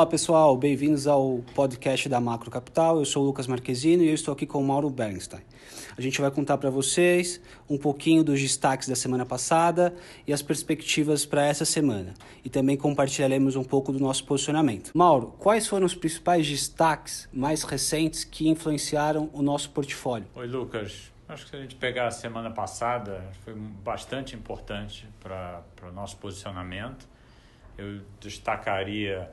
Olá pessoal, bem-vindos ao podcast da Macro Capital. Eu sou o Lucas Marquezino e eu estou aqui com o Mauro Bernstein. A gente vai contar para vocês um pouquinho dos destaques da semana passada e as perspectivas para essa semana. E também compartilharemos um pouco do nosso posicionamento. Mauro, quais foram os principais destaques mais recentes que influenciaram o nosso portfólio? Oi, Lucas. Acho que se a gente pegar a semana passada, foi bastante importante para o nosso posicionamento. Eu destacaria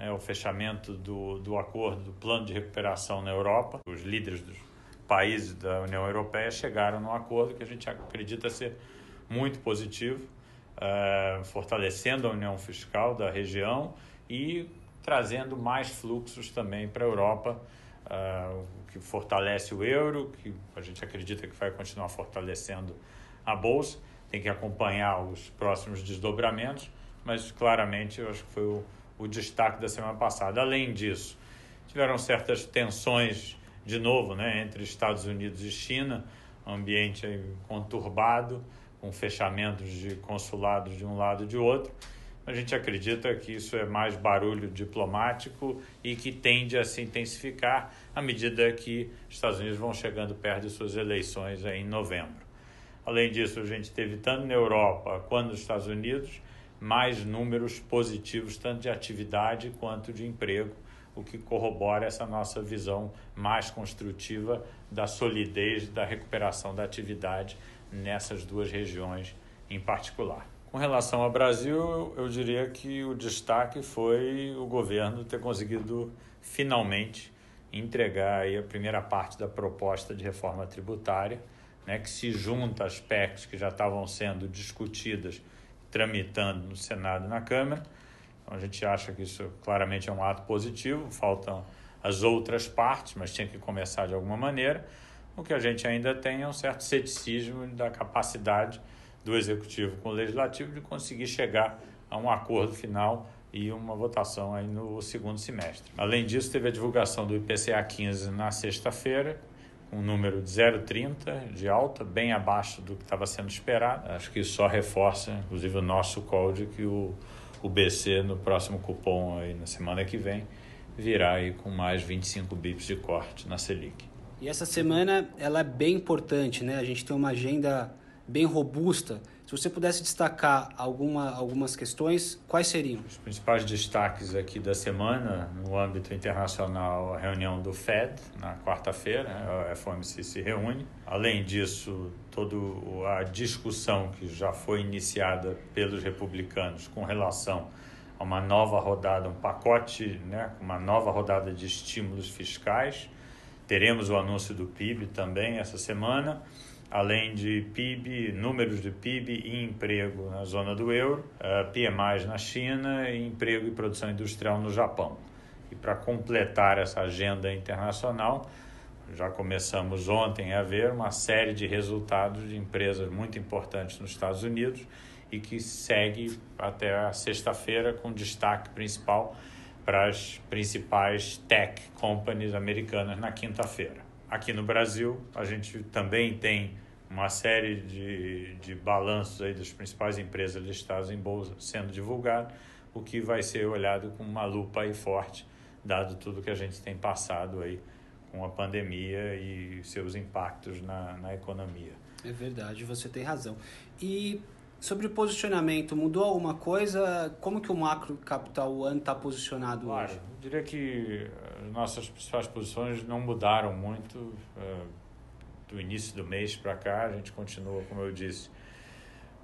é, o fechamento do, do acordo do plano de recuperação na Europa. Os líderes dos países da União Europeia chegaram num acordo que a gente acredita ser muito positivo, uh, fortalecendo a união fiscal da região e trazendo mais fluxos também para a Europa, uh, o que fortalece o euro, que a gente acredita que vai continuar fortalecendo a bolsa. Tem que acompanhar os próximos desdobramentos, mas claramente eu acho que foi o o destaque da semana passada. Além disso, tiveram certas tensões, de novo, né, entre Estados Unidos e China, um ambiente conturbado, com fechamentos de consulados de um lado e de outro. A gente acredita que isso é mais barulho diplomático e que tende a se intensificar à medida que os Estados Unidos vão chegando perto de suas eleições em novembro. Além disso, a gente teve tanto na Europa quanto nos Estados Unidos mais números positivos, tanto de atividade quanto de emprego, o que corrobora essa nossa visão mais construtiva da solidez da recuperação da atividade nessas duas regiões em particular. Com relação ao Brasil, eu diria que o destaque foi o governo ter conseguido finalmente entregar a primeira parte da proposta de reforma tributária, né, que se junta às PECs que já estavam sendo discutidas tramitando no Senado e na Câmara. Então a gente acha que isso claramente é um ato positivo, faltam as outras partes, mas tinha que começar de alguma maneira. O que a gente ainda tem é um certo ceticismo da capacidade do Executivo com o Legislativo de conseguir chegar a um acordo final e uma votação aí no segundo semestre. Além disso, teve a divulgação do IPCA 15 na sexta-feira, um número de 0,30 de alta, bem abaixo do que estava sendo esperado. Acho que isso só reforça, inclusive, o nosso de que o, o BC, no próximo cupom, aí, na semana que vem, virá aí com mais 25 bips de corte na Selic. E essa semana ela é bem importante, né? A gente tem uma agenda bem robusta se você pudesse destacar alguma, algumas questões, quais seriam? Os principais destaques aqui da semana, no âmbito internacional, a reunião do Fed, na quarta-feira, né, a FOMC se reúne. Além disso, toda a discussão que já foi iniciada pelos republicanos com relação a uma nova rodada, um pacote, né, uma nova rodada de estímulos fiscais. Teremos o anúncio do PIB também essa semana além de PIB, números de PIB e emprego na zona do euro, eh, PMIs na China e emprego e produção industrial no Japão. E para completar essa agenda internacional, já começamos ontem a ver uma série de resultados de empresas muito importantes nos Estados Unidos e que segue até a sexta-feira com destaque principal para as principais tech companies americanas na quinta-feira. Aqui no Brasil, a gente também tem uma série de, de balanços aí das principais empresas listadas em bolsa sendo divulgado, o que vai ser olhado com uma lupa aí forte, dado tudo que a gente tem passado aí com a pandemia e seus impactos na, na economia. É verdade, você tem razão. E sobre o posicionamento, mudou alguma coisa? Como que o macro capital one está posicionado claro, hoje? Eu diria que nossas principais posições não mudaram muito. Uh, do início do mês para cá, a gente continua, como eu disse,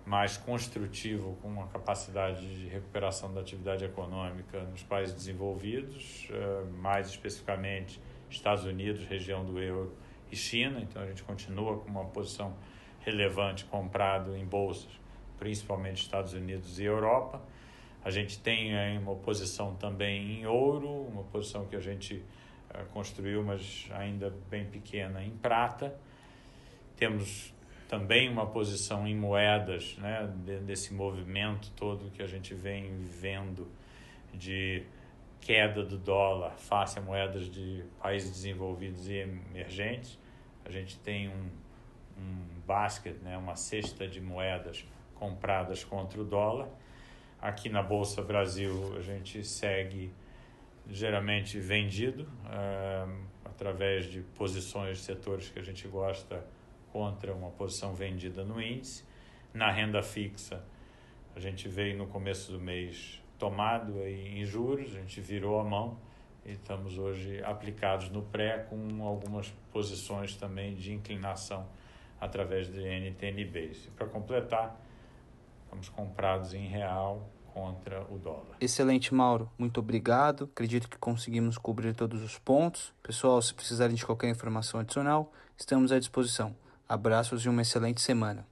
mais construtivo, com uma capacidade de recuperação da atividade econômica nos países desenvolvidos, uh, mais especificamente Estados Unidos, região do euro e China. Então a gente continua com uma posição relevante comprado em bolsas, principalmente Estados Unidos e Europa. A gente tem aí uma posição também em ouro, uma posição que a gente uh, construiu, mas ainda bem pequena, em prata. Temos também uma posição em moedas, né, desse movimento todo que a gente vem vendo de queda do dólar face a moedas de países desenvolvidos e emergentes. A gente tem um, um basket, né, uma cesta de moedas compradas contra o dólar. Aqui na Bolsa Brasil a gente segue ligeiramente vendido é, através de posições de setores que a gente gosta contra uma posição vendida no índice. Na renda fixa, a gente veio no começo do mês tomado aí em juros, a gente virou a mão e estamos hoje aplicados no pré com algumas posições também de inclinação através de NTNBs. Para completar, estamos comprados em real contra o dólar. Excelente, Mauro. Muito obrigado. Acredito que conseguimos cobrir todos os pontos. Pessoal, se precisarem de qualquer informação adicional, estamos à disposição. Abraços e uma excelente semana.